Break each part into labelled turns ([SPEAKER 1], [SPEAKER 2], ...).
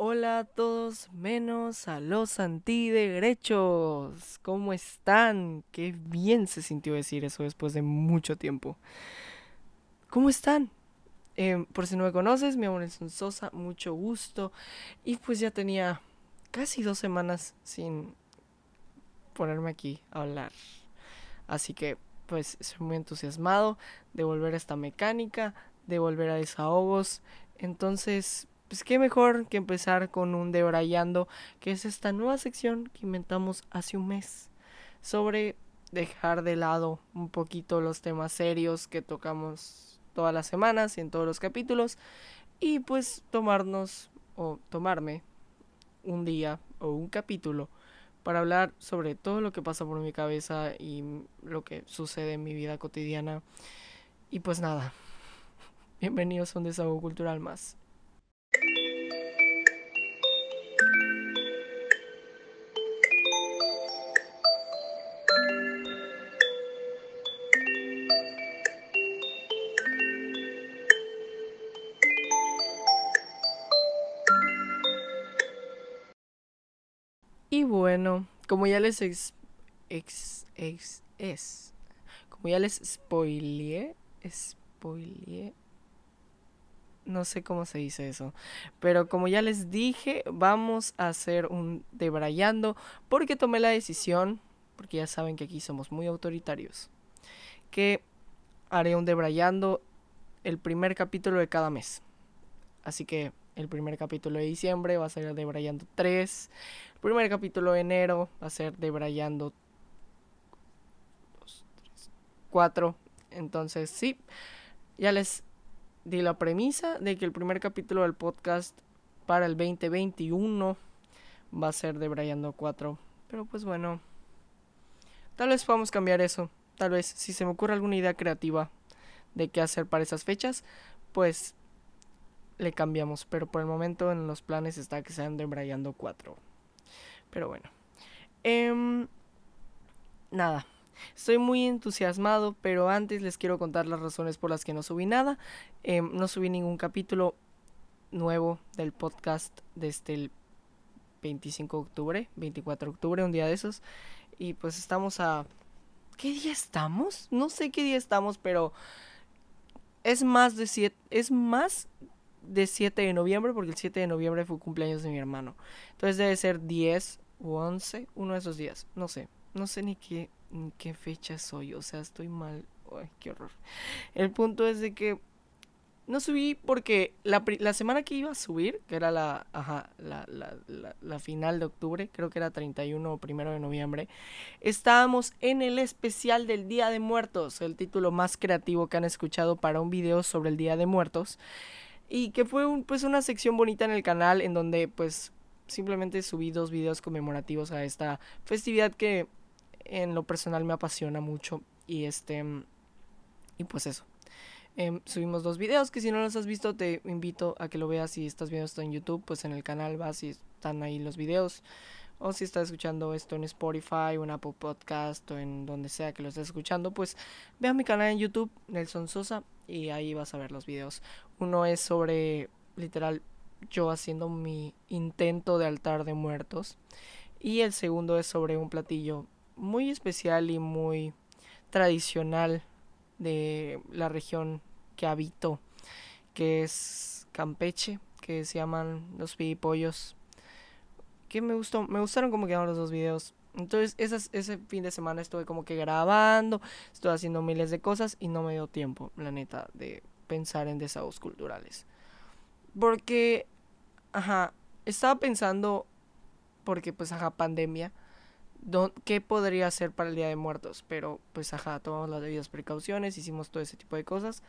[SPEAKER 1] Hola a todos menos a los antiderechos. ¿Cómo están? Qué bien se sintió decir eso después de mucho tiempo. ¿Cómo están? Em, por si no me conoces, mi amor es un Sosa, mucho gusto. Y pues ya tenía casi dos semanas sin ponerme aquí a hablar. Así que pues estoy muy entusiasmado de volver a esta mecánica, de volver a desahogos. Entonces, pues qué mejor que empezar con un debrayando, que es esta nueva sección que inventamos hace un mes sobre dejar de lado un poquito los temas serios que tocamos todas las semanas y en todos los capítulos y pues tomarnos o tomarme un día o un capítulo para hablar sobre todo lo que pasa por mi cabeza y lo que sucede en mi vida cotidiana. Y pues nada, bienvenidos a un desahogo cultural más. Y bueno, como ya les ex, ex, ex, es, como ya les spoileé, spoileé, no sé cómo se dice eso, pero como ya les dije, vamos a hacer un debrayando porque tomé la decisión, porque ya saben que aquí somos muy autoritarios, que haré un debrayando el primer capítulo de cada mes. Así que el primer capítulo de diciembre va a ser de Brayando 3. El primer capítulo de enero va a ser de Brayando 4. Entonces, sí, ya les di la premisa de que el primer capítulo del podcast para el 2021 va a ser de Brayando 4. Pero pues bueno, tal vez podamos cambiar eso. Tal vez, si se me ocurre alguna idea creativa de qué hacer para esas fechas, pues le cambiamos. Pero por el momento en los planes está que sean de Brayando 4. Pero bueno. Em, nada. Estoy muy entusiasmado, pero antes les quiero contar las razones por las que no subí nada. Em, no subí ningún capítulo nuevo del podcast desde el 25 de octubre, 24 de octubre, un día de esos. Y pues estamos a... ¿Qué día estamos? No sé qué día estamos, pero es más de siete, es más de 7 de noviembre, porque el 7 de noviembre fue cumpleaños de mi hermano. Entonces debe ser 10 o 11, uno de esos días. No sé, no sé ni qué, qué fecha soy, o sea, estoy mal. Ay, qué horror. El punto es de que no subí porque la, la semana que iba a subir, que era la, ajá, la, la, la, final de octubre, creo que era 31 o primero de noviembre, estábamos en el especial del Día de Muertos, el título más creativo que han escuchado para un video sobre el Día de Muertos y que fue un, pues una sección bonita en el canal en donde pues simplemente subí dos videos conmemorativos a esta festividad que en lo personal me apasiona mucho y este y pues eso em, subimos dos videos que si no los has visto te invito a que lo veas si estás viendo esto en YouTube pues en el canal vas y están ahí los videos o si estás escuchando esto en Spotify o en Apple Podcast o en donde sea que lo estés escuchando, pues ve a mi canal en YouTube, Nelson Sosa, y ahí vas a ver los videos. Uno es sobre, literal, yo haciendo mi intento de altar de muertos. Y el segundo es sobre un platillo muy especial y muy tradicional de la región que habito, que es Campeche, que se llaman los pidipollos que me gustó, me gustaron como quedaron los dos videos. Entonces, esas, ese fin de semana estuve como que grabando, estuve haciendo miles de cosas y no me dio tiempo, la neta, de pensar en desahogos culturales. Porque, ajá, estaba pensando, porque pues, ajá, pandemia, ¿qué podría hacer para el Día de Muertos? Pero, pues, ajá, tomamos las debidas precauciones, hicimos todo ese tipo de cosas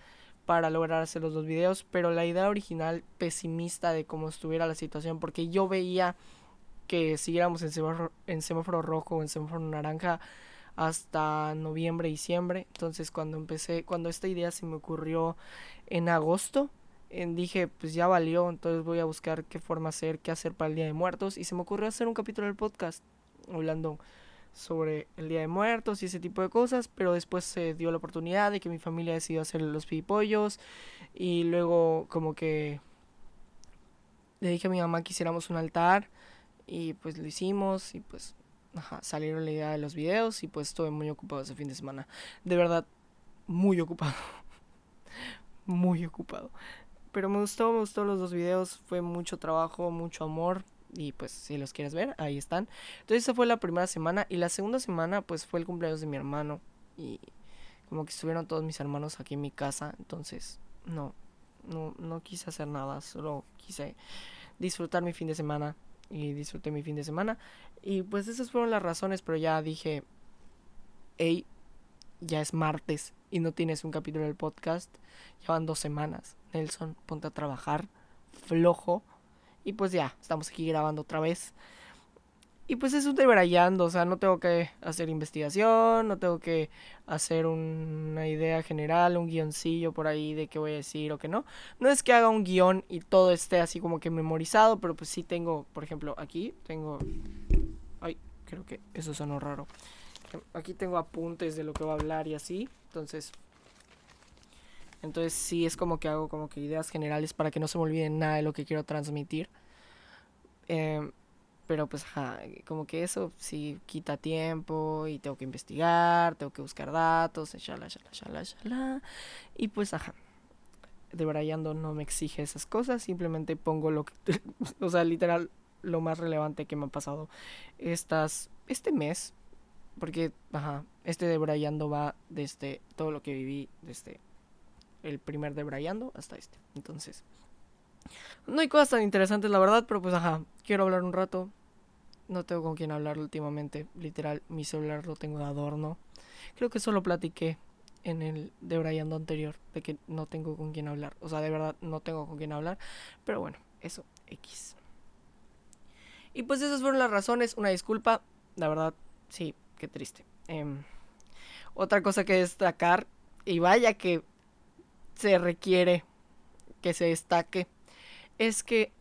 [SPEAKER 1] para lograr hacer los dos videos, pero la idea original pesimista de cómo estuviera la situación, porque yo veía que siguiéramos en semáforo, en semáforo rojo o en semáforo naranja hasta noviembre, diciembre. Entonces cuando empecé, cuando esta idea se me ocurrió en agosto, dije, pues ya valió, entonces voy a buscar qué forma hacer, qué hacer para el Día de Muertos. Y se me ocurrió hacer un capítulo del podcast hablando sobre el Día de Muertos y ese tipo de cosas, pero después se dio la oportunidad de que mi familia decidió hacer los pipollos y luego como que le dije a mi mamá que hiciéramos un altar y pues lo hicimos y pues ajá, salieron la idea de los videos y pues estuve muy ocupado ese fin de semana. De verdad, muy ocupado. muy ocupado. Pero me gustó, me gustó los dos videos. Fue mucho trabajo, mucho amor. Y pues si los quieres ver, ahí están. Entonces esa fue la primera semana. Y la segunda semana pues fue el cumpleaños de mi hermano. Y como que estuvieron todos mis hermanos aquí en mi casa. Entonces no, no, no quise hacer nada. Solo quise disfrutar mi fin de semana. Y disfruté mi fin de semana. Y pues esas fueron las razones. Pero ya dije, hey, ya es martes y no tienes un capítulo del podcast. Llevan dos semanas. Nelson, ponte a trabajar. Flojo. Y pues ya, estamos aquí grabando otra vez. Y pues es un debrayando, o sea, no tengo que hacer investigación, no tengo que hacer una idea general, un guioncillo por ahí de qué voy a decir o qué no. No es que haga un guion y todo esté así como que memorizado, pero pues sí tengo, por ejemplo, aquí tengo... Ay, creo que eso sonó raro. Aquí tengo apuntes de lo que voy a hablar y así. Entonces, entonces sí es como que hago como que ideas generales para que no se me olvide nada de lo que quiero transmitir. Em, pero pues ajá, como que eso sí quita tiempo y tengo que investigar, tengo que buscar datos, shala, shala, shala, shala. Y pues ajá, debrayando no me exige esas cosas, simplemente pongo lo que, o sea, literal, lo más relevante que me ha pasado estas, este mes, porque, ajá, este debrayando va desde todo lo que viví desde el primer debrayando hasta este. Entonces, no hay cosas tan interesantes, la verdad, pero pues, ajá, quiero hablar un rato. No tengo con quién hablar últimamente. Literal, mi celular lo tengo de adorno. Creo que solo platiqué en el debrayando anterior de que no tengo con quién hablar. O sea, de verdad no tengo con quién hablar. Pero bueno, eso, X. Y pues esas fueron las razones. Una disculpa. La verdad, sí, qué triste. Em, otra cosa que destacar, y vaya que se requiere que se destaque, es que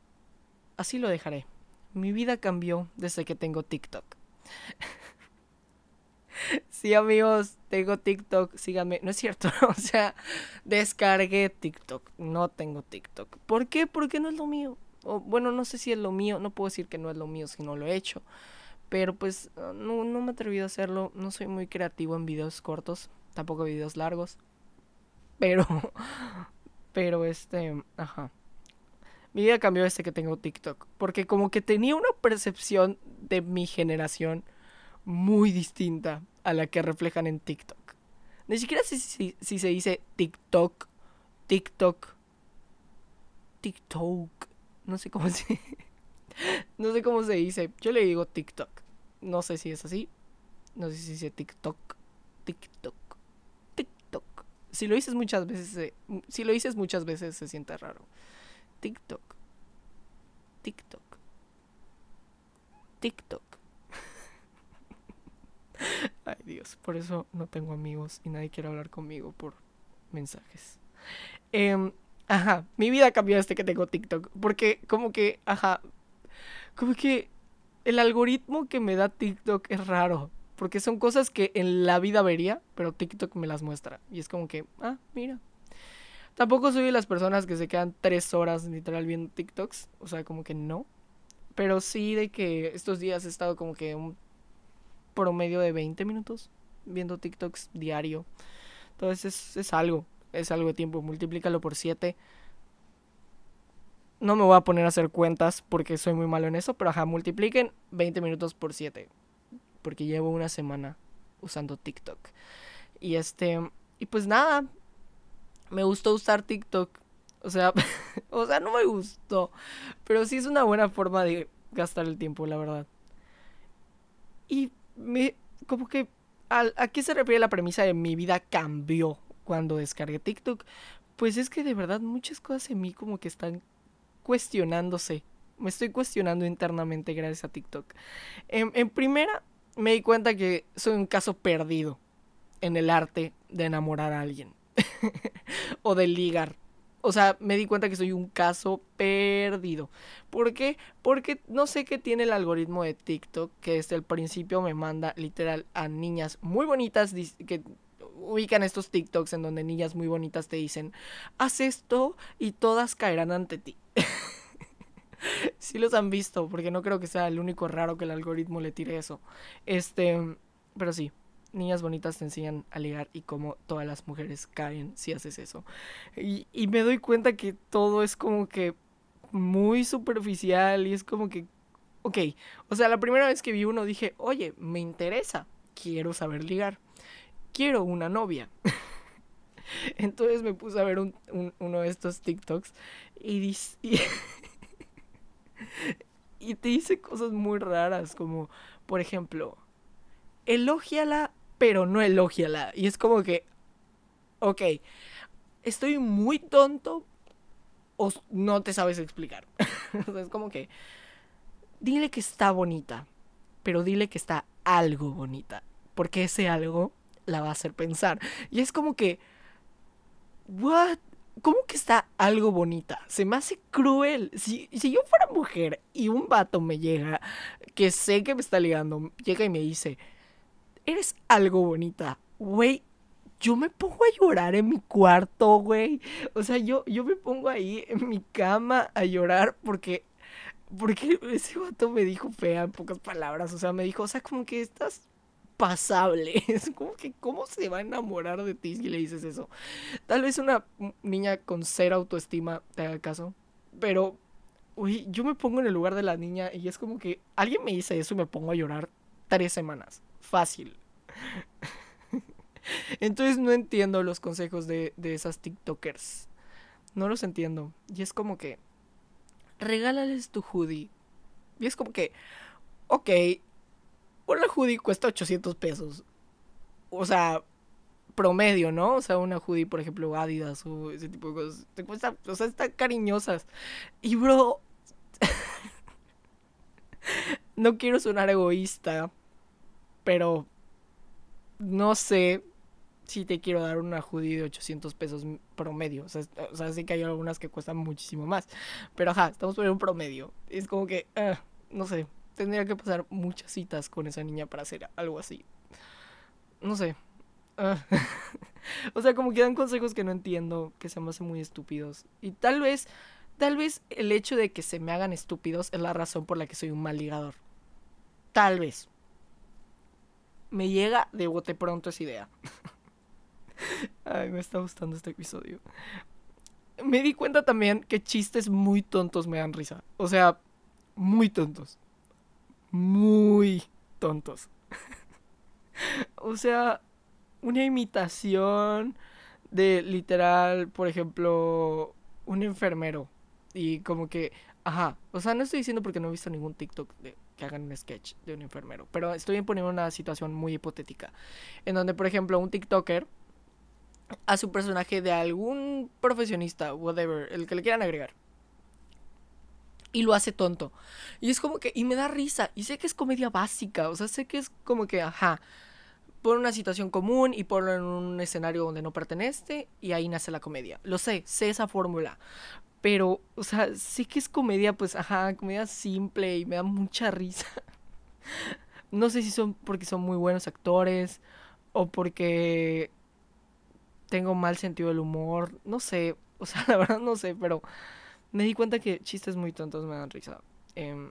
[SPEAKER 1] así lo dejaré. Mi vida cambió desde que tengo TikTok. sí, amigos, tengo TikTok, síganme. No es cierto, o sea, descargué TikTok. No tengo TikTok. ¿Por qué? Porque no es lo mío. Bueno, no sé si es lo mío. No puedo decir que no es lo mío si no lo he hecho. Pero pues no, no me he atrevido a hacerlo. No soy muy creativo en videos cortos, tampoco videos largos. Pero, pero este, ajá. Mi vida cambió desde que tengo TikTok. Porque como que tenía una percepción de mi generación muy distinta a la que reflejan en TikTok. Ni siquiera si, si, se dice TikTok, TikTok, TikTok. No sé cómo se... No sé cómo se dice. Yo le digo TikTok. No sé si es así. No sé si dice. TikTok. TikTok. Si lo dices muchas veces, si lo dices muchas veces se siente raro. TikTok. TikTok. TikTok. Ay Dios, por eso no tengo amigos y nadie quiere hablar conmigo por mensajes. Em, ajá, mi vida cambió desde que tengo TikTok. Porque como que, ajá, como que el algoritmo que me da TikTok es raro. Porque son cosas que en la vida vería, pero TikTok me las muestra. Y es como que, ah, mira. Tampoco soy de las personas que se quedan tres horas literal viendo TikToks. O sea, como que no. Pero sí de que estos días he estado como que un promedio de 20 minutos viendo TikToks diario. Entonces es, es algo. Es algo de tiempo. Multiplícalo por 7 no me voy a poner a hacer cuentas porque soy muy malo en eso, pero ajá, multipliquen 20 minutos por 7. Porque llevo una semana usando TikTok. Y este, y pues nada, me gustó usar TikTok. O sea, o sea, no me gustó, pero sí es una buena forma de gastar el tiempo, la verdad. Y me, como que, ¿a qué se refiere la premisa de mi vida cambió cuando descargué TikTok? Pues es que de verdad muchas cosas en mí como que están cuestionándose. Me estoy cuestionando internamente gracias a TikTok. En, primera, me di cuenta que soy un caso perdido en el arte de enamorar a alguien. o de ligar. O sea, me di cuenta que soy un caso perdido. ¿Por qué? Porque no sé qué tiene el algoritmo de TikTok que desde el principio me manda literal a niñas muy bonitas que ubican estos TikToks en donde niñas muy bonitas te dicen, haz esto y todas caerán ante ti. sí los han visto, porque no creo que sea el único raro que el algoritmo le tire eso. Este, pero sí, niñas bonitas te enseñan a ligar y cómo todas las mujeres caen si haces eso. Y, y me doy cuenta que todo es como que muy superficial y es como que, ok, o sea, la primera vez que vi uno dije, oye, me interesa, quiero saber ligar, quiero una novia. Entonces me puse a ver un, uno de estos TikToks y, y, y te dice cosas muy raras, como, por ejemplo, elógiala, pero no elógiala. Y es como que, ok, estoy muy tonto o no te sabes explicar. es como que, dile que está bonita, pero dile que está algo bonita, porque ese algo la va a hacer pensar. Y es como que, ¿what? ¿Cómo que está algo bonita? Se me hace cruel. Si, si yo fuera mujer y un vato me llega, que sé que me está ligando, llega y me dice, eres algo bonita, güey, yo me pongo a llorar en mi cuarto, güey. O sea, yo, yo me pongo ahí en mi cama a llorar porque, porque ese vato me dijo fea en pocas palabras. O sea, me dijo, o sea, como que estás pasable. Es como que, ¿cómo se va a enamorar de ti si le dices eso? Tal vez una niña con cero autoestima te haga caso. Pero, uy, yo me pongo en el lugar de la niña y es como que alguien me dice eso y me pongo a llorar tres semanas. Fácil. Entonces no entiendo los consejos de, de esas TikTokers. No los entiendo. Y es como que, regálales tu hoodie. Y es como que, ok, una hoodie cuesta 800 pesos. O sea, promedio, ¿no? O sea, una hoodie, por ejemplo, Adidas o ese tipo de cosas. Te cuesta, o sea, están cariñosas. Y bro, no quiero sonar egoísta, pero no sé si te quiero dar una hoodie de 800 pesos promedio. O sea, o sea, sí que hay algunas que cuestan muchísimo más. Pero ajá, estamos por un promedio. Es como que, ah, no sé, tendría que pasar muchas citas con esa niña para hacer algo así. No sé. Ah. o sea, como que dan consejos que no entiendo, que se me hacen muy estúpidos. Y tal vez, tal vez el hecho de que se me hagan estúpidos es la razón por la que soy un mal ligador. Tal vez. Me llega de bote pronto esa idea. Ay, me está gustando este episodio. Me di cuenta también que chistes muy tontos me dan risa. O sea, muy tontos. Muy tontos. o sea, una imitación de literal, por ejemplo, un enfermero. Y como que, ajá, o sea, no estoy diciendo porque no he visto ningún TikTok de que hagan un sketch de un enfermero, pero estoy poniendo una situación muy hipotética, en donde, por ejemplo, un TikToker a su personaje de algún profesionista, whatever, el que le quieran agregar. Y lo hace tonto. Y es como que, y me da risa. Y sé que es comedia básica. O sea, sé que es como que, ajá, por una situación común y ponlo en un escenario donde no pertenece y ahí nace la comedia. Lo sé, sé esa fórmula. Pero, o sea, sé que es comedia, pues, ajá, comedia simple y me da mucha risa. no sé si son porque son muy buenos actores o porque tengo mal sentido del humor, no sé, o sea, la verdad no sé, pero me di cuenta que chistes muy tontos me dan risa. Em,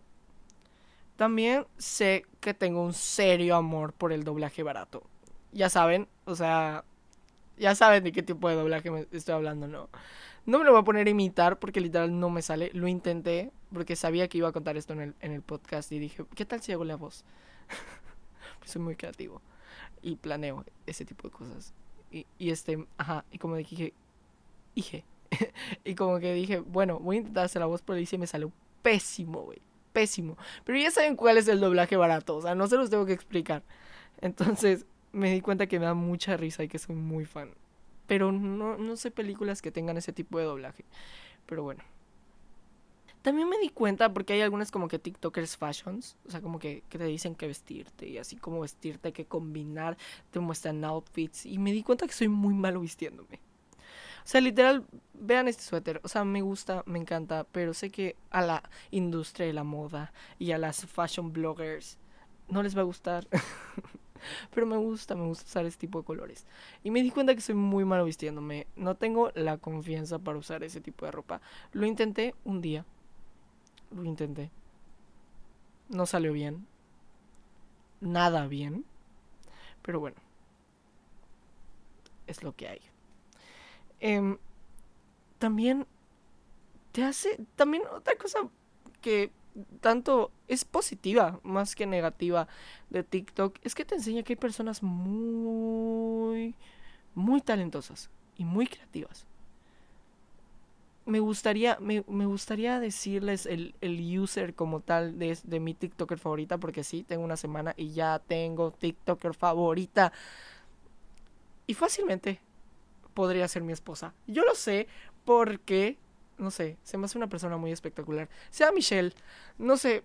[SPEAKER 1] también sé que tengo un serio amor por el doblaje barato. Ya saben, o sea, ya saben de qué tipo de doblaje me estoy hablando, ¿no? No me lo voy a poner a imitar porque literal no me sale. Lo intenté porque sabía que iba a contar esto en el, en el podcast y dije, ¿qué tal si hago la voz? soy muy creativo y planeo ese tipo de cosas. Y, y este, ajá, y como dije, dije, y como que dije, bueno, voy a intentar hacer la voz, pero dice me salió pésimo, güey, pésimo. Pero ya saben cuál es el doblaje barato, o sea, no se los tengo que explicar. Entonces me di cuenta que me da mucha risa y que soy muy fan. Pero no, no sé películas que tengan ese tipo de doblaje. Pero bueno. También me di cuenta porque hay algunas como que TikTokers fashions, o sea, como que, que te dicen que vestirte y así como vestirte, que combinar, te muestran outfits y me di cuenta que soy muy malo vistiéndome. Sea, literal, vean este suéter, o sea, me gusta, me encanta, pero sé que a la industria de la moda y a las fashion bloggers no les va a gustar. pero me gusta, me gusta usar este tipo de colores. Y me di cuenta que soy muy malo vistiéndome. No tengo la confianza para usar ese tipo de ropa. Lo intenté un día, lo intenté. No salió bien. Nada bien. Pero bueno. Es lo que hay. Em, también te hace. También otra cosa que tanto es positiva más que negativa de TikTok es que te enseña que hay personas muy, muy talentosas y muy creativas me gustaría, me, gustaría decirles el, user como tal de, de, mi TikToker favorita, porque sí, tengo una semana y ya tengo TikToker favorita. Y fácilmente podría ser mi esposa. Yo lo sé porque, no sé, se me hace una persona muy espectacular. Sea Michelle, no sé,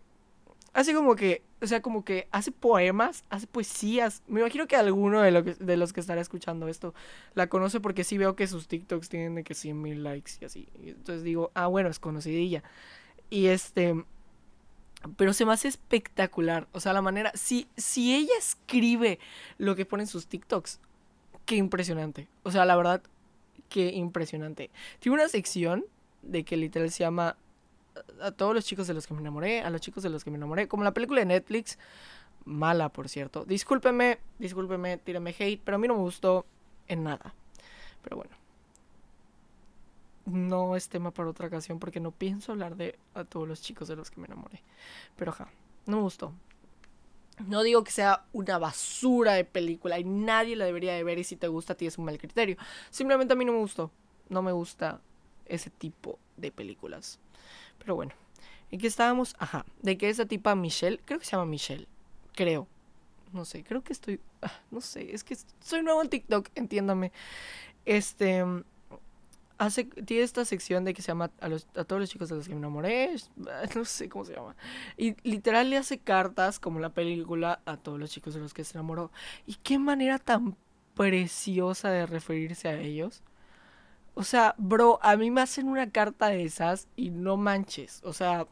[SPEAKER 1] Así como que, o sea, como que hace poemas, hace poesías. Me imagino que alguno de, lo de los que estará escuchando esto la conoce porque sí veo que sus TikToks tienen de que 100 mil likes y así. entonces digo, ah, bueno, es conocidilla. Y este, pero se me hace espectacular. O sea, la manera, si, si ella escribe lo que pone en sus TikToks, qué impresionante. O sea, la verdad, qué impresionante. Tiene una sección de que literal se llama a todos los chicos de los que me enamoré, a los chicos de los que me enamoré, como la película de Netflix, mala por cierto. Discúlpeme, discúlpeme, tírame hate, pero a mí no me gustó en nada. Pero bueno. No es tema para otra ocasión porque no pienso hablar de a todos los chicos de los que me enamoré. Pero ja, no me gustó. No digo que sea una basura de película y nadie la debería de ver y si te gusta tienes un mal criterio. Simplemente a mí no me gustó. No me gusta ese tipo de películas. Pero bueno, ¿en qué estábamos? Ajá, de que esa tipa Michelle, creo que se llama Michelle, creo. No sé, creo que estoy, ah, no sé, es que soy nuevo en TikTok, entiéndame. Este, hace, tiene esta sección de que se llama a, a todos los chicos de los que me enamoré, no sé cómo se llama. Y literal le hace cartas, como la película, a todos los chicos de los que se enamoró. Y qué manera tan preciosa de referirse a ellos. O sea, bro, a mí me hacen una carta de esas y no manches. O sea,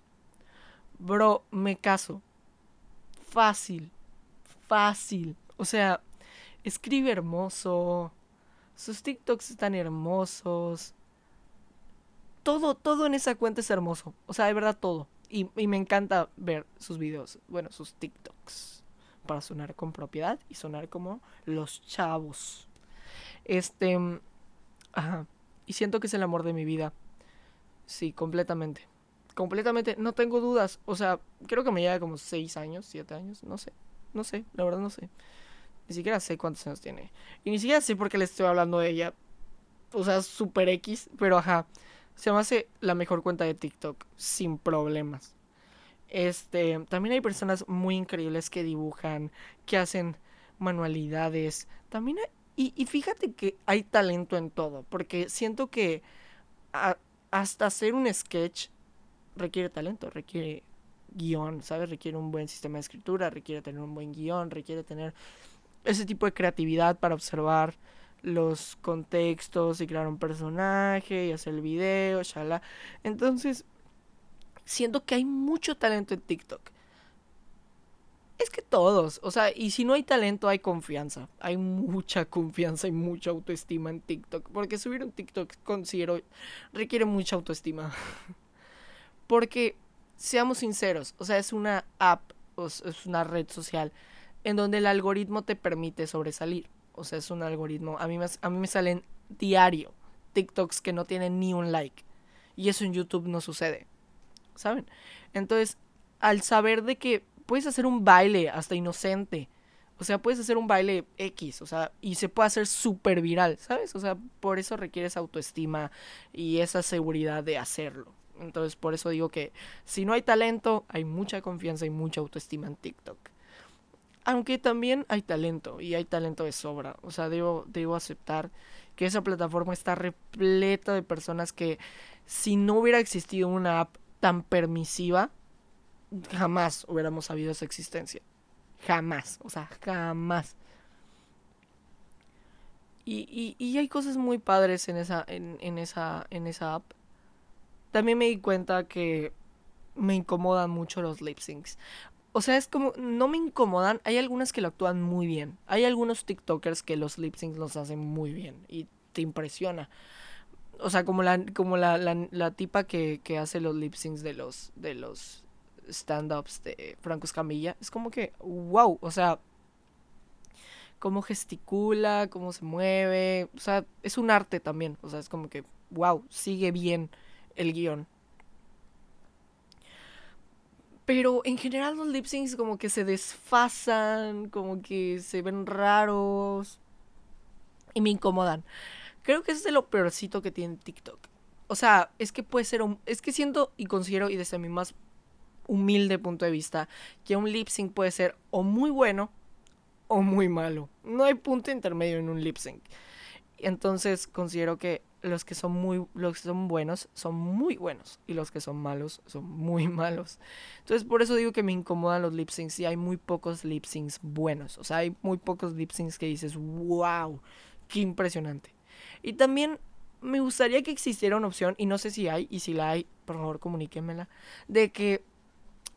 [SPEAKER 1] bro, me caso. Fácil. Fácil. O sea, escribe hermoso. Sus TikToks están hermosos. Todo, todo en esa cuenta es hermoso. O sea, de verdad todo. Y, me encanta ver sus videos. Bueno, sus TikToks. Para sonar con propiedad y sonar como los chavos. Este. Ajá. Y siento que es el amor de mi vida. Sí, completamente. Completamente, no tengo dudas. O sea, creo que me lleva como 6 años, 7 años, no sé. No sé, la verdad no sé. Ni siquiera sé cuántos años tiene. Y ni siquiera sé por qué le estoy hablando de ella. O sea, super X, pero ajá. Se me hace la mejor cuenta de TikTok, sin problemas. Este, también hay personas muy increíbles que dibujan, que hacen manualidades. También hay, y, fíjate que hay talento en todo, porque siento que hasta hacer un sketch requiere talento, requiere guion, ¿sabes? Requiere un buen sistema de escritura, requiere tener un buen guion, requiere tener ese tipo de creatividad para observar los contextos y crear un personaje y hacer el video, shala. Entonces, siento que hay mucho talento en TikTok. Es que todos, o sea, y si no hay talento, hay confianza. Hay mucha confianza y mucha autoestima en TikTok. Porque subir un TikTok, considero, requiere mucha autoestima. porque, seamos sinceros, o sea, es una app, es una red social en donde el algoritmo te permite sobresalir. O sea, es un algoritmo. A mí me, a mí me salen diario TikToks que no tienen ni un like. Y eso en YouTube no sucede. ¿Saben? Entonces, al saber de que puedes hacer un baile hasta inocente. O sea, puedes hacer un baile X, o sea, y se puede hacer súper viral, ¿sabes? O sea, por eso requieres autoestima y esa seguridad de hacerlo. Entonces, por eso digo que si no hay talento, hay mucha confianza y mucha autoestima en TikTok. Aunque también hay talento y hay talento de sobra. O sea, debo, debo aceptar que esa plataforma está repleta de personas que si no hubiera existido una app tan permisiva, jamás hubiéramos sabido esa existencia. Jamás, o sea, jamás. Y, y, hay cosas muy padres en esa, en, en, esa, en esa app. También me di cuenta que me incomodan mucho los lip syncs. O sea, es como, no me incomodan, hay algunas que lo actúan muy bien. Hay algunos TikTokers que los lip syncs los hacen muy bien y te impresiona. O sea, como la, como la, la, tipa que, que, hace los lip syncs de los, de los stand-ups de Franco Escamilla. Es como que, wow, o sea, cómo gesticula, cómo se mueve. O sea, es un arte también. O sea, es como que, wow, sigue bien el guion. Pero en general los lip syncs como que se desfasan, como que se ven raros y me incomodan. Creo que es de lo peorcito que tiene TikTok. O sea, es que puede ser un, es que siento y considero y desde mi más humilde punto de vista que un lip sync puede ser o muy bueno o muy malo. No hay punto intermedio en un lip sync. Entonces considero que los que son muy los que son buenos son muy buenos y los que son malos son muy malos. Entonces por eso digo que me incomodan los lip syncs y hay muy pocos lip syncs buenos. O sea, hay muy pocos lip syncs que dices, "Wow, qué impresionante." Y también me gustaría que existiera una opción y no sé si hay y si la hay, por favor, comuníquenmela de que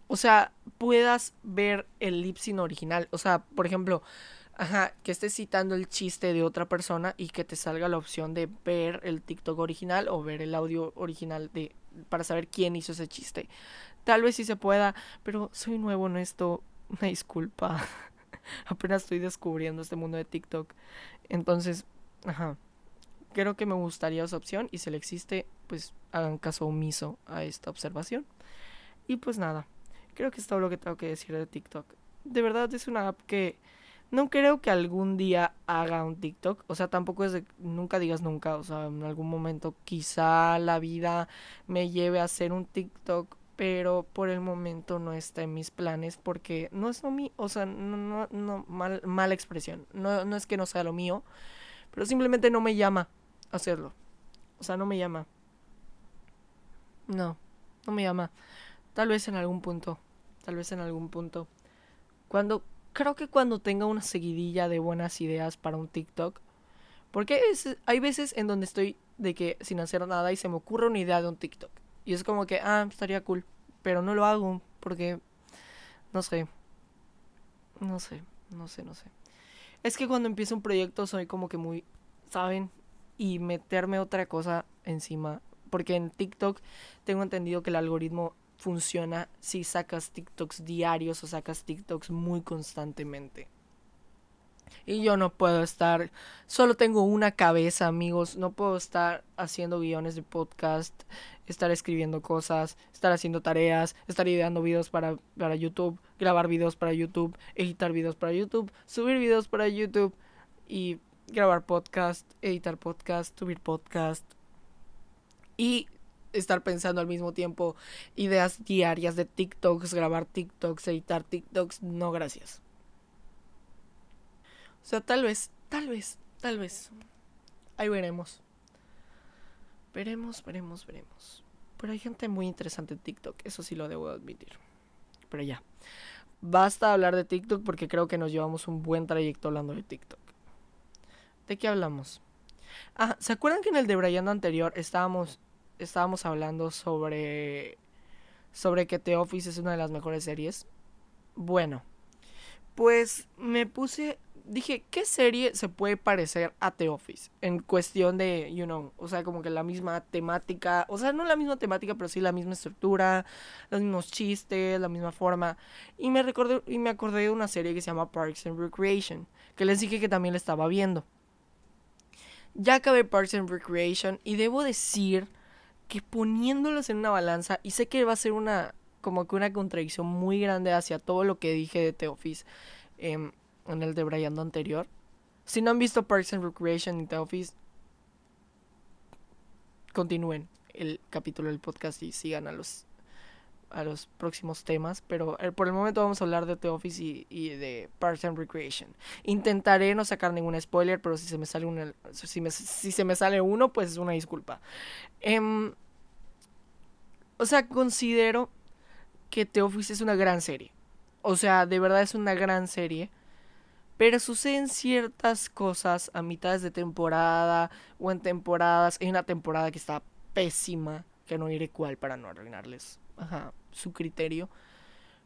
[SPEAKER 1] o sea, puedas ver el lip sync original. O sea, por ejemplo, ajá, que estés citando el chiste de otra persona y que te salga la opción de ver el TikTok original o ver el audio original de para saber quién hizo ese chiste. Tal vez sí se pueda, pero soy nuevo en esto. Una disculpa. Apenas estoy descubriendo este mundo de TikTok. Entonces, ajá. Creo que me gustaría esa opción y si le existe, pues hagan caso omiso a esta observación. Y pues nada, Creo que es todo lo que tengo que decir de TikTok. De verdad es una app que no creo que algún día haga un TikTok. O sea, tampoco es de nunca digas nunca. O sea, en algún momento quizá la vida me lleve a hacer un TikTok. Pero por el momento no está en mis planes porque no es lo mío. O sea, no, no, mal, mala expresión. No, no es que no sea lo mío. Pero simplemente no me llama hacerlo. O sea, no me llama. No, no me llama. Tal vez en algún punto. Tal vez en algún punto. Cuando. Creo que cuando tenga una seguidilla de buenas ideas para un TikTok. Porque hay veces en donde estoy de que sin hacer nada y se me ocurre una idea de un TikTok. Y es como que, ah, estaría cool. Pero no lo hago porque. No sé. No sé, no sé, no sé. Es que cuando empiezo un proyecto soy como que muy. ¿Saben? Y meterme otra cosa encima. Porque en TikTok tengo entendido que el algoritmo funciona si sacas TikToks diarios o sacas TikToks muy constantemente. Y yo no puedo estar, solo tengo una cabeza, amigos, no puedo estar haciendo guiones de podcast, estar escribiendo cosas, estar haciendo tareas, estar ideando videos para, para YouTube, grabar videos para YouTube, editar videos para YouTube, subir videos para YouTube y grabar podcast, editar podcast, subir podcast. Y estar pensando al mismo tiempo ideas diarias de TikToks, grabar TikToks, editar TikToks. No, gracias. O sea, tal vez, tal vez, tal vez. Ahí veremos. Veremos, veremos, veremos. Pero hay gente muy interesante en TikTok, eso sí lo debo admitir. Pero ya. Basta hablar de TikTok porque creo que nos llevamos un buen trayecto hablando de TikTok. ¿De qué hablamos? Ah, ¿se acuerdan que en el de Brian anterior estábamos estábamos hablando sobre sobre que The Office es una de las mejores series. Bueno, pues me puse dije, ¿qué serie se puede parecer a The Office? En cuestión de, you know, o sea, como que la misma temática, o sea, no la misma temática, pero sí la misma estructura, los mismos chistes, la misma forma. Y me recordé, y me acordé de una serie que se llama Parks and Recreation, que les dije que también la estaba viendo. Ya acabé Parks and Recreation y debo decir que poniéndolos en una balanza, y sé que va a ser una como que una contradicción muy grande hacia todo lo que dije de The Office em, en el de Brian anterior. Si no han visto Parks and Recreation y The Office, continúen el capítulo del podcast y sigan a los a los próximos temas, pero eh, por el momento vamos a hablar de The Office y, de Parks and Recreation. Intentaré no sacar ningún spoiler, pero si se me sale un si, si se me sale uno, pues es una disculpa. Em, o sea, considero que The Office es una gran serie. O sea, de verdad es una gran serie. Pero suceden ciertas cosas a mitades de temporada o en temporadas. Hay una temporada que está pésima, que no diré cuál para no arruinarles ajá, su criterio.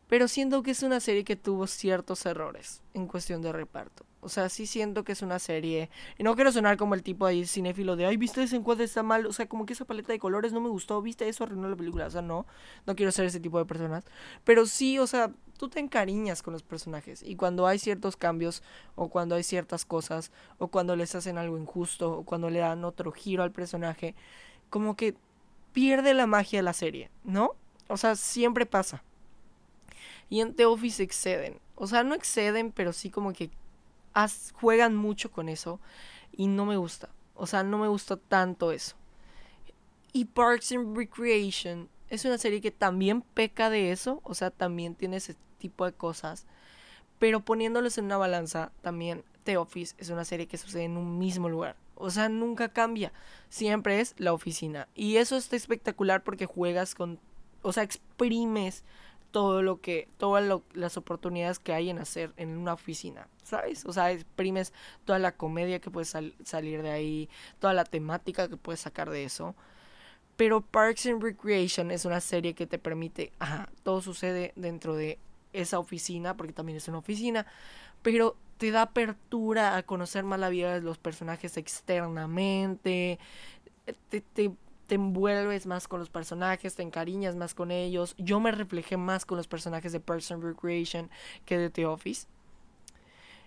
[SPEAKER 1] Pero siento que es una serie que tuvo ciertos errores en cuestión de reparto. O sea, sí siento que es una serie. Y no quiero sonar como el tipo ahí cinéfilo de, ay, ¿viste ese encuadre está mal? O sea, como que esa paleta de colores no me gustó, ¿viste eso? Arruinó la película. O sea, no. No quiero ser ese tipo de personas. Pero sí, o sea, tú te encariñas con los personajes. Y cuando hay ciertos cambios, o cuando hay ciertas cosas, o cuando les hacen algo injusto, o cuando le dan otro giro al personaje, como que pierde la magia de la serie, ¿no? O sea, siempre pasa. Y en The Office exceden. O sea, no exceden, pero sí como que juegan mucho con eso. Y no me gusta. O sea, no me gusta tanto eso. Y Parks and Recreation es una serie que también peca de eso. O sea, también tiene ese tipo de cosas. Pero poniéndolos en una balanza, también The Office es una serie que sucede en un mismo lugar. O sea, nunca cambia. Siempre es la oficina. Y eso está espectacular porque juegas con... O sea, exprimes todo lo que, todas las oportunidades que hay en hacer en una oficina, ¿sabes? O sea, exprimes toda la comedia que puedes salir de ahí, toda la temática que puedes sacar de eso. Pero Parks and Recreation es una serie que te permite, ajá, todo sucede dentro de esa oficina, porque también es una oficina, pero te da apertura a conocer más la vida de los personajes externamente, te, te te envuelves más con los personajes, te encariñas más con ellos. Yo me reflejé más con los personajes de Person Recreation que de The Office.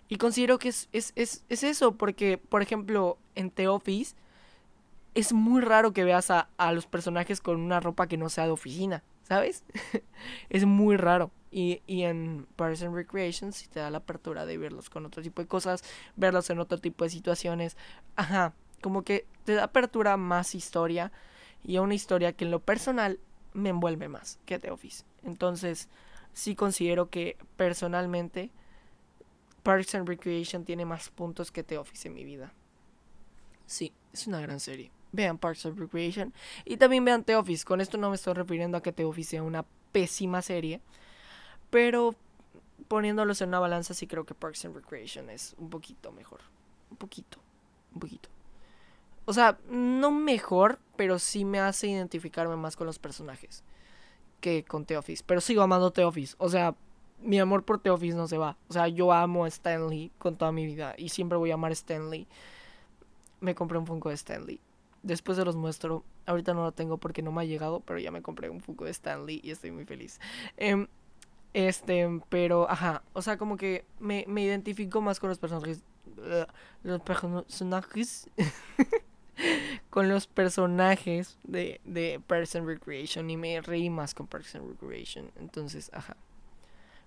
[SPEAKER 1] Y considero que es, es, es, es eso, porque, por ejemplo, en The Office es muy raro que veas a, a los personajes con una ropa que no sea de oficina, ¿sabes? es muy raro. Y, y en Person Recreation sí te da la apertura de verlos con otro tipo de cosas, verlos en otro tipo de situaciones. Ajá, como que te da apertura más historia y a una historia que en lo personal me envuelve más que The Office. Entonces, sí considero que personalmente Parks and Recreation tiene más puntos que The Office en mi vida. Sí, es una gran serie. Vean Parks and Recreation y también vean The Office. Con esto no me estoy refiriendo a que The Office sea una pésima serie, pero poniéndolos en una balanza sí creo que Parks and Recreation es un poquito mejor. Un poquito, un poquito. O sea, no mejor, pero sí me hace identificarme más con los personajes que con The Office. Pero sigo amando The Office. O sea, mi amor por The Office no se va. O sea, yo amo a Stanley con toda mi vida y siempre voy a amar a Stanley. Me compré un Funko de Stanley. Después se los muestro. Ahorita no lo tengo porque no me ha llegado, pero ya me compré un Funko de Stanley y estoy muy feliz. Em, este, pero, ajá. O sea, como que me, me identifico más con los personajes. los personajes. con los personajes de, de Parks and Recreation y me reí más con Parks and Recreation. Entonces, ajá.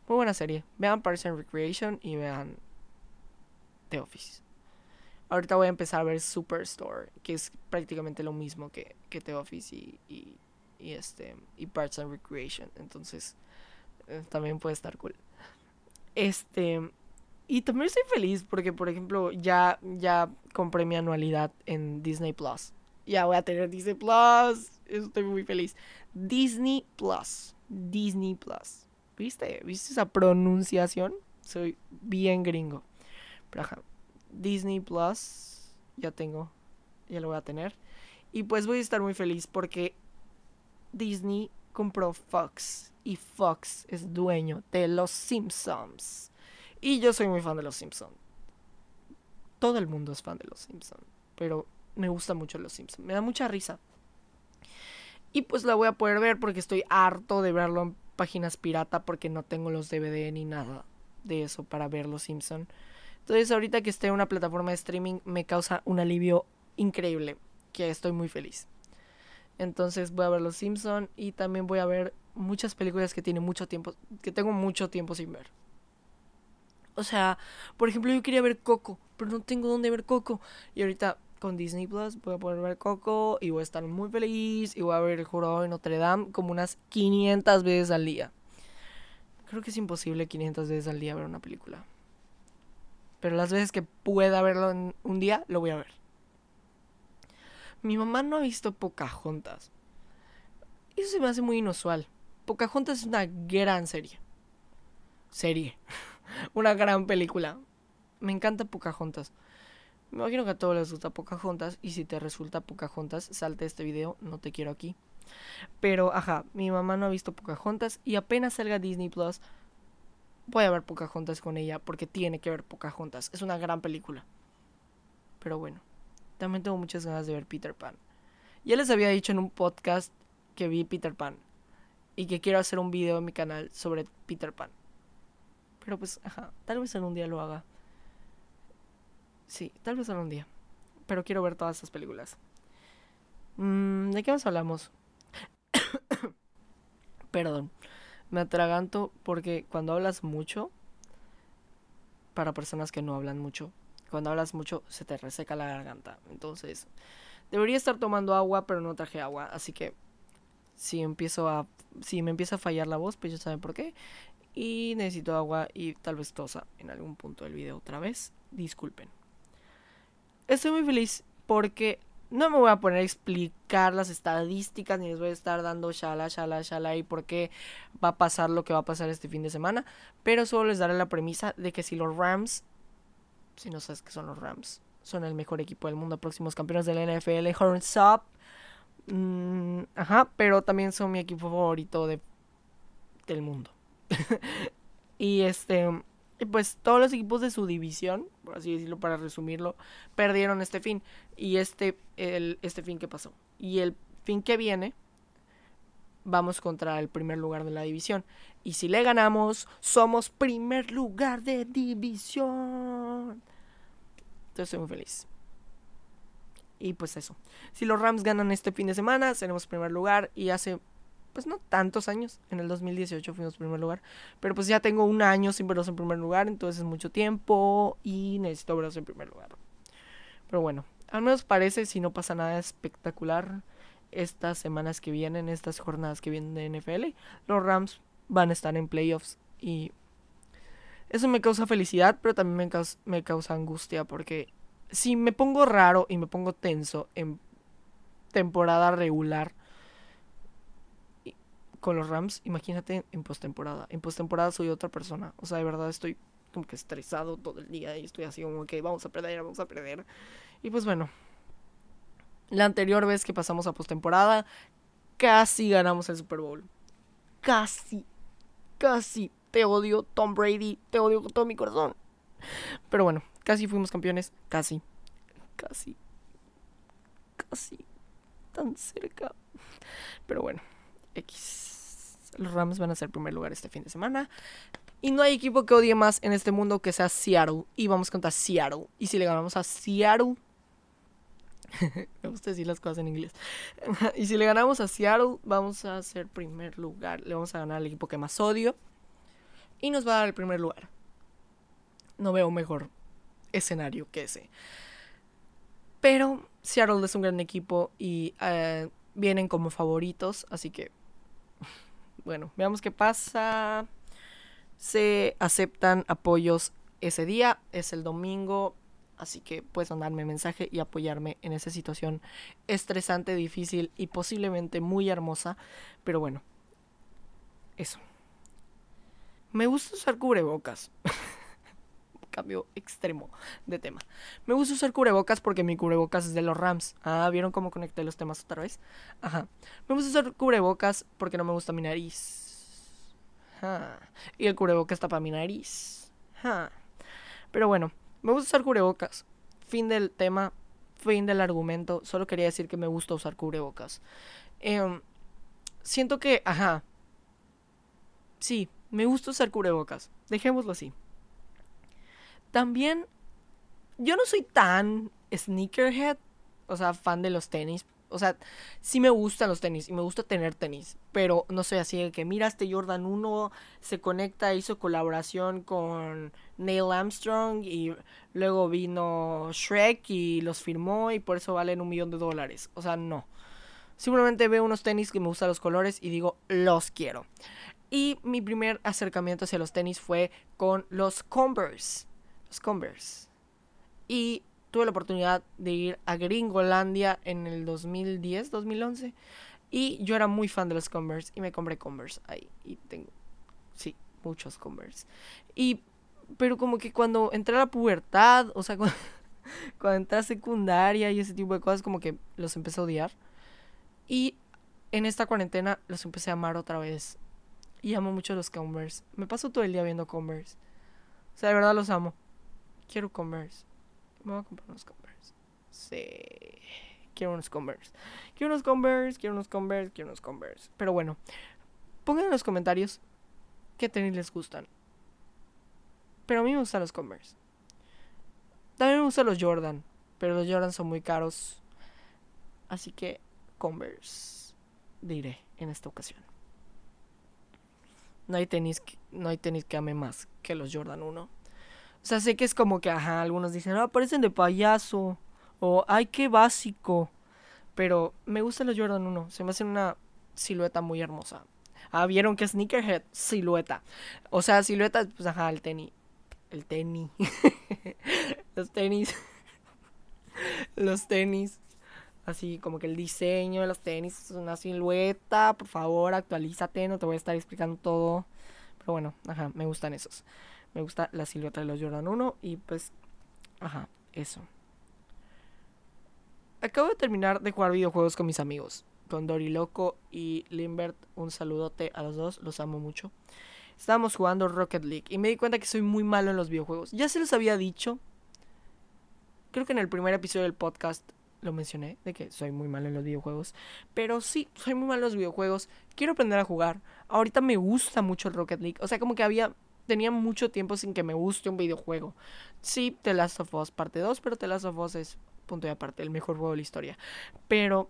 [SPEAKER 1] Muy buena serie. Vean Parks and Recreation y vean The Office. Ahorita voy a empezar a ver Superstore, que es prácticamente lo mismo que, que The Office y, y, este y Parks and Recreation. Entonces, eh, también puede estar cool. Este, y también estoy feliz porque, por ejemplo, ya, ya compré mi anualidad en Disney Plus. Ya voy a tener Disney Plus. Estoy muy feliz. Disney Plus. Disney Plus. ¿Viste? ¿Viste esa pronunciación? Soy bien gringo. Pero. Disney Plus. Ya tengo. Ya lo voy a tener. Y pues voy a estar muy feliz porque Disney compró Fox. Y Fox es dueño de los Simpsons. Y yo soy muy fan de Los Simpsons. Todo el mundo es fan de Los Simpsons. Pero me gusta mucho Los Simpsons. Me da mucha risa. Y pues la voy a poder ver porque estoy harto de verlo en páginas pirata porque no tengo los DVD ni nada de eso para ver Los Simpsons. Entonces ahorita que esté en una plataforma de streaming me causa un alivio increíble. Que estoy muy feliz. Entonces voy a ver Los Simpsons y también voy a ver muchas películas que tiene mucho tiempo, que tengo mucho tiempo sin ver. O sea, por ejemplo, yo quería ver Coco, pero no tengo dónde ver Coco. Y ahorita con Disney Plus voy a poder ver Coco y voy a estar muy feliz y voy a ver el jurado de Notre Dame como unas 500 veces al día. Creo que es imposible 500 veces al día ver una película. Pero las veces que pueda verlo en un día, lo voy a ver. Mi mamá no ha visto Pocahontas. Eso se me hace muy inusual. Pocahontas es una gran serie. Serie. una gran película. Me encanta Pocahontas. Me imagino que a todos les gusta Pocahontas. Y si te resulta Pocahontas, salte este video. No te quiero aquí. Pero, ajá, mi mamá no ha visto Pocahontas y apenas salga Disney Plus, voy a ver Pocahontas con ella porque tiene que ver Pocahontas. Es una gran película. Pero bueno, también tengo muchas ganas de ver Peter Pan. Ya les había dicho en un podcast que vi Peter Pan y que quiero hacer un video en mi canal sobre Peter Pan. Pero pues, ajá, tal vez algún día lo haga. Sí, tal vez algún día. Pero quiero ver todas esas películas. Mm, ¿De qué más hablamos? Perdón. Me atraganto porque cuando hablas mucho, para personas que no hablan mucho, cuando hablas mucho se te reseca la garganta. Entonces, debería estar tomando agua, pero no traje agua. Así que si empiezo a si me empieza a fallar la voz, pues ya saben por qué. Y necesito agua y tal vez tosa en algún punto del video otra vez. Disculpen. Estoy muy feliz porque no me voy a poner a explicar las estadísticas ni les voy a estar dando shala, shala, shala y por qué va a pasar lo que va a pasar este fin de semana. Pero solo les daré la premisa de que si los Rams, si no sabes qué son los Rams, son el mejor equipo del mundo, próximos campeones de la NFL, Horns up. Mm, ajá, pero también son mi equipo favorito de, del mundo. y este, pues todos los equipos de su división, por así decirlo, para resumirlo, perdieron este fin. Y este, el, este fin que pasó. Y el fin que viene, vamos contra el primer lugar de la división. Y si le ganamos, somos primer lugar de división. Entonces estoy muy feliz. Y pues eso. Si los Rams ganan este fin de semana, seremos primer lugar. Y hace pues no tantos años. En el 2018 fuimos primer lugar. Pero pues ya tengo un año sin verlos en primer lugar. Entonces es mucho tiempo y necesito verlos en primer lugar. Pero bueno, al menos parece, si no pasa nada espectacular, estas semanas que vienen, estas jornadas que vienen de NFL, los Rams van a estar en playoffs. Y eso me causa felicidad, pero también me causa, me causa angustia porque si me pongo raro y me pongo tenso en temporada regular, con los Rams, imagínate en postemporada. En postemporada soy otra persona. O sea, de verdad estoy como que estresado todo el día y estoy así como que vamos a perder, vamos a perder. Y pues bueno, la anterior vez que pasamos a postemporada, casi ganamos el Super Bowl. Casi, casi. Te odio, Tom Brady, te odio con todo mi corazón. Pero bueno, casi fuimos campeones, casi, casi, casi, tan cerca. Pero bueno, X. Los Rams van a ser primer lugar este fin de semana. Y no hay equipo que odie más en este mundo que sea Seattle. Y vamos contra Seattle. Y si le ganamos a Seattle. Me gusta decir las cosas en inglés. y si le ganamos a Seattle, vamos a ser primer lugar. Le vamos a ganar al equipo que más odio. Y nos va a dar el primer lugar. No veo mejor escenario que ese. Pero Seattle es un gran equipo y eh, vienen como favoritos. Así que bueno, veamos qué pasa. Se aceptan apoyos ese día, es el domingo, así que puedes mandarme mensaje y apoyarme en esa situación estresante, difícil y posiblemente muy hermosa, pero bueno, eso. Me gusta usar cubrebocas. Cambio extremo de tema. Me gusta usar cubrebocas porque mi cubrebocas es de los Rams. Ah, ¿vieron cómo conecté los temas otra vez? Ajá. Me gusta usar cubrebocas porque no me gusta mi nariz. Y el cubrebocas tapa mi nariz. Pero bueno, me gusta usar cubrebocas. Fin del tema, fin del argumento. Solo quería decir que me gusta usar cubrebocas. Em, siento que, ajá. Sí, me gusta usar cubrebocas. Dejémoslo así. También, yo no soy tan sneakerhead, o sea, fan de los tenis. O sea, sí me gustan los tenis y me gusta tener tenis, pero no soy así de que mira este Jordan 1 se conecta, hizo colaboración con Neil Armstrong y luego vino Shrek y los firmó y por eso valen un millón de dólares. O sea, no. Simplemente veo unos tenis que me gustan los colores y digo, los quiero. Y mi primer acercamiento hacia los tenis fue con los Converse. Converse. Y tuve la oportunidad de ir a Gringolandia en el 2010, 2011. Y yo era muy fan de los Converse y me compré Converse ahí. Y tengo, sí, muchos Converse. Y, pero como que cuando entré a la pubertad, o sea, cuando, cuando entré a secundaria y ese tipo de cosas, como que los empecé a odiar. Y en esta cuarentena los empecé a amar otra vez. Y amo mucho los Converse. Me paso todo el día viendo Converse. O sea, de verdad los amo. Quiero Converse. Me voy a comprar unos Converse. Sí. Quiero unos Converse. Quiero unos Converse, quiero unos Converse, quiero unos Converse. Pero bueno, pongan en los comentarios qué tenis les gustan. Pero a mí me gustan los Converse. También me gustan los Jordan. Pero los Jordan son muy caros. Así que Converse diré en esta ocasión. No hay tenis que, no hay tenis que ame más que los Jordan 1. O sea, sé que es como que, ajá, algunos dicen, ah, parecen de payaso. O, ay, qué básico. Pero me gustan los Jordan 1. Se me hacen una silueta muy hermosa. Ah, vieron que sneakerhead, silueta. O sea, silueta, pues ajá, el tenis. El tenis. los tenis. los tenis. Así como que el diseño de los tenis es una silueta. Por favor, actualízate, no te voy a estar explicando todo. Pero bueno, ajá, me gustan esos. Me gusta la silueta de los Jordan 1 y pues, ajá, eso. Acabo de terminar de jugar videojuegos con mis amigos. Con Dori Loco y Limbert. Un saludote a los dos, los amo mucho. Estábamos jugando Rocket League y me di cuenta que soy muy malo en los videojuegos. Ya se los había dicho. Creo que en el primer episodio del podcast lo mencioné, de que soy muy malo en los videojuegos. Pero sí, soy muy malo en los videojuegos. Quiero aprender a jugar. Ahorita me gusta mucho el Rocket League. O sea, como que había. Tenía mucho tiempo sin que me guste un videojuego. Sí, The Last of Us parte 2, pero The Last of Us es punto y aparte, el mejor juego de la historia. Pero.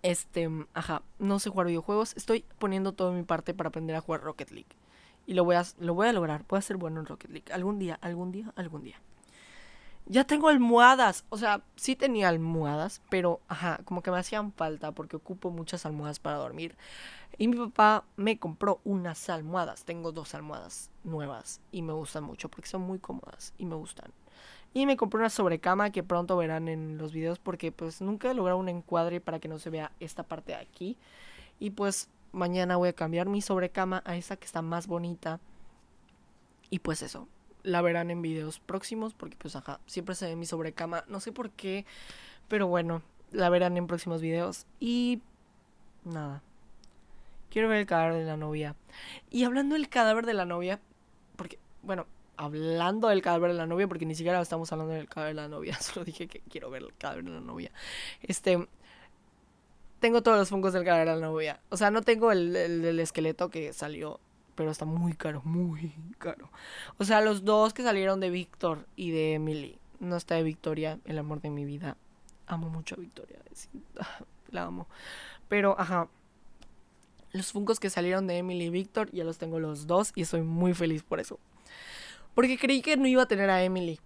[SPEAKER 1] Este, ajá, no sé jugar videojuegos. Estoy poniendo todo mi parte para aprender a jugar Rocket League. Y lo voy a, lo voy a lograr. Voy a ser bueno en Rocket League. Algún día, algún día, algún día. Ya tengo almohadas. O sea, sí tenía almohadas, pero ajá, como que me hacían falta porque ocupo muchas almohadas para dormir. Y mi papá me compró unas almohadas. Tengo dos almohadas nuevas y me gustan mucho porque son muy cómodas y me gustan. Y me compré una sobrecama que pronto verán en los videos porque pues nunca he logrado un encuadre para que no se vea esta parte de aquí. Y pues mañana voy a cambiar mi sobrecama a esa que está más bonita. Y pues eso, la verán en videos próximos porque pues ajá, siempre se ve mi sobrecama, no sé por qué, pero bueno, la verán en próximos videos y nada. Quiero ver el cadáver de la novia. Y hablando del cadáver de la novia, porque bueno, hablando del cadáver de la novia, porque ni siquiera estamos hablando del cadáver de la novia, solo dije que quiero ver el cadáver de la novia. Este, tengo todos los fungos del cadáver de la novia. O sea, no tengo el, el esqueleto que salió pero está muy caro, muy caro. O sea, los dos que salieron de Víctor y de Emily. No está de Victoria, el amor de mi vida. Amo mucho a Victoria, la amo. Pero, ajá. Los funcos que salieron de Emily y Víctor, ya los tengo los dos y estoy muy feliz por eso. Porque creí que no iba a tener a Emily.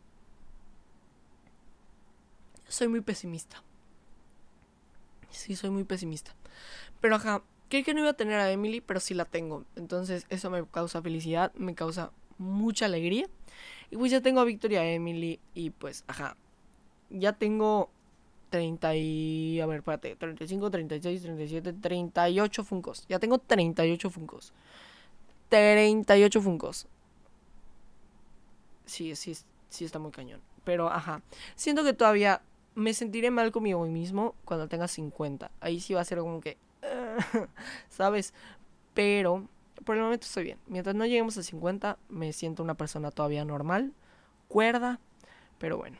[SPEAKER 1] Soy muy pesimista. Sí, soy muy pesimista. Pero ajá, Creí que no iba a tener a Emily, pero sí la tengo. Entonces eso me causa felicidad, me causa mucha alegría. Y pues ya tengo a Victoria, a Emily y pues, ajá. Ya tengo 30 y... A ver, espérate. 35, 36, 37, 38 funcos. Ya tengo 38 funcos. 38 funcos. Sí, sí, sí está muy cañón. Pero, ajá. Siento que todavía me sentiré mal conmigo mismo cuando tenga 50. Ahí sí va a ser como que... ¿sabes? Pero por el momento estoy bien. Mientras no lleguemos a 50, me siento una persona todavía normal, cuerda, pero bueno.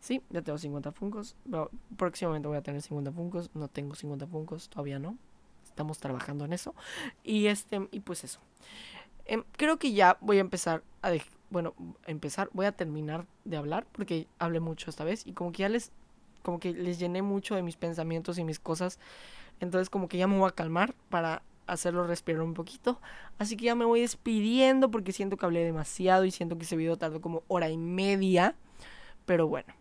[SPEAKER 1] Sí, ya tengo 50 funcos. próximamente voy a tener 50 funcos. No tengo 50 funcos, todavía no. Estamos trabajando en eso. Y este, y pues eso. Em, creo que ya voy a empezar a bueno, empezar, voy a terminar de hablar porque hablé mucho esta vez y como que ya les como que les llené mucho de mis pensamientos y mis cosas entonces como que ya me voy a calmar para hacerlo respirar un poquito. Así que ya me voy despidiendo porque siento que hablé demasiado y siento que ese video tardó como hora y media. Pero bueno.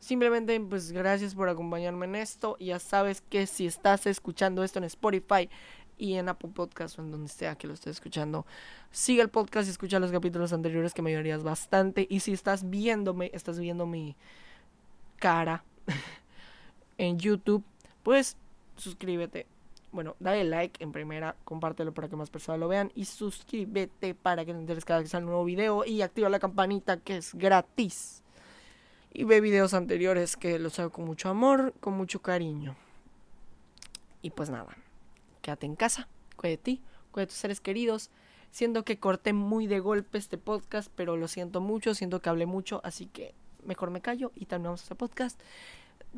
[SPEAKER 1] Simplemente pues gracias por acompañarme en esto. Ya sabes que si estás escuchando esto en Spotify y en Apple Podcast o en donde sea que lo estés escuchando, sigue el podcast y escucha los capítulos anteriores que me ayudarías bastante. Y si estás viéndome, estás viendo mi cara en YouTube, pues suscríbete. Bueno, dale like en primera, compártelo para que más personas lo vean y suscríbete para que te enteres cada vez que sale un nuevo video y activa la campanita que es gratis. Y ve videos anteriores que los hago con mucho amor, con mucho cariño. Y pues nada, quédate en casa, cuídate de ti, cuídate de tus seres queridos. Siento que corté muy de golpe este podcast, pero lo siento mucho, siento que hablé mucho, así que mejor me callo y terminamos este podcast.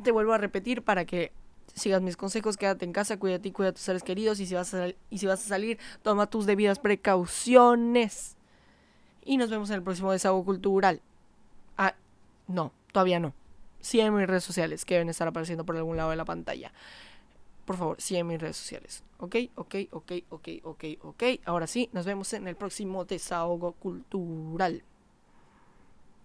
[SPEAKER 1] Te vuelvo a repetir para que sigas mis consejos, quédate en casa, cuídate y cuida a tus seres queridos y si vas a, y si vas a salir, toma tus debidas precauciones. Y nos vemos en el próximo desahogo cultural. Ah, no, todavía no. en mis redes sociales que deben estar apareciendo por algún lado de la pantalla. Por favor, en mis redes sociales. Ok, ok, ok, ok, ok, ok. Ahora sí, nos vemos en el próximo desahogo cultural.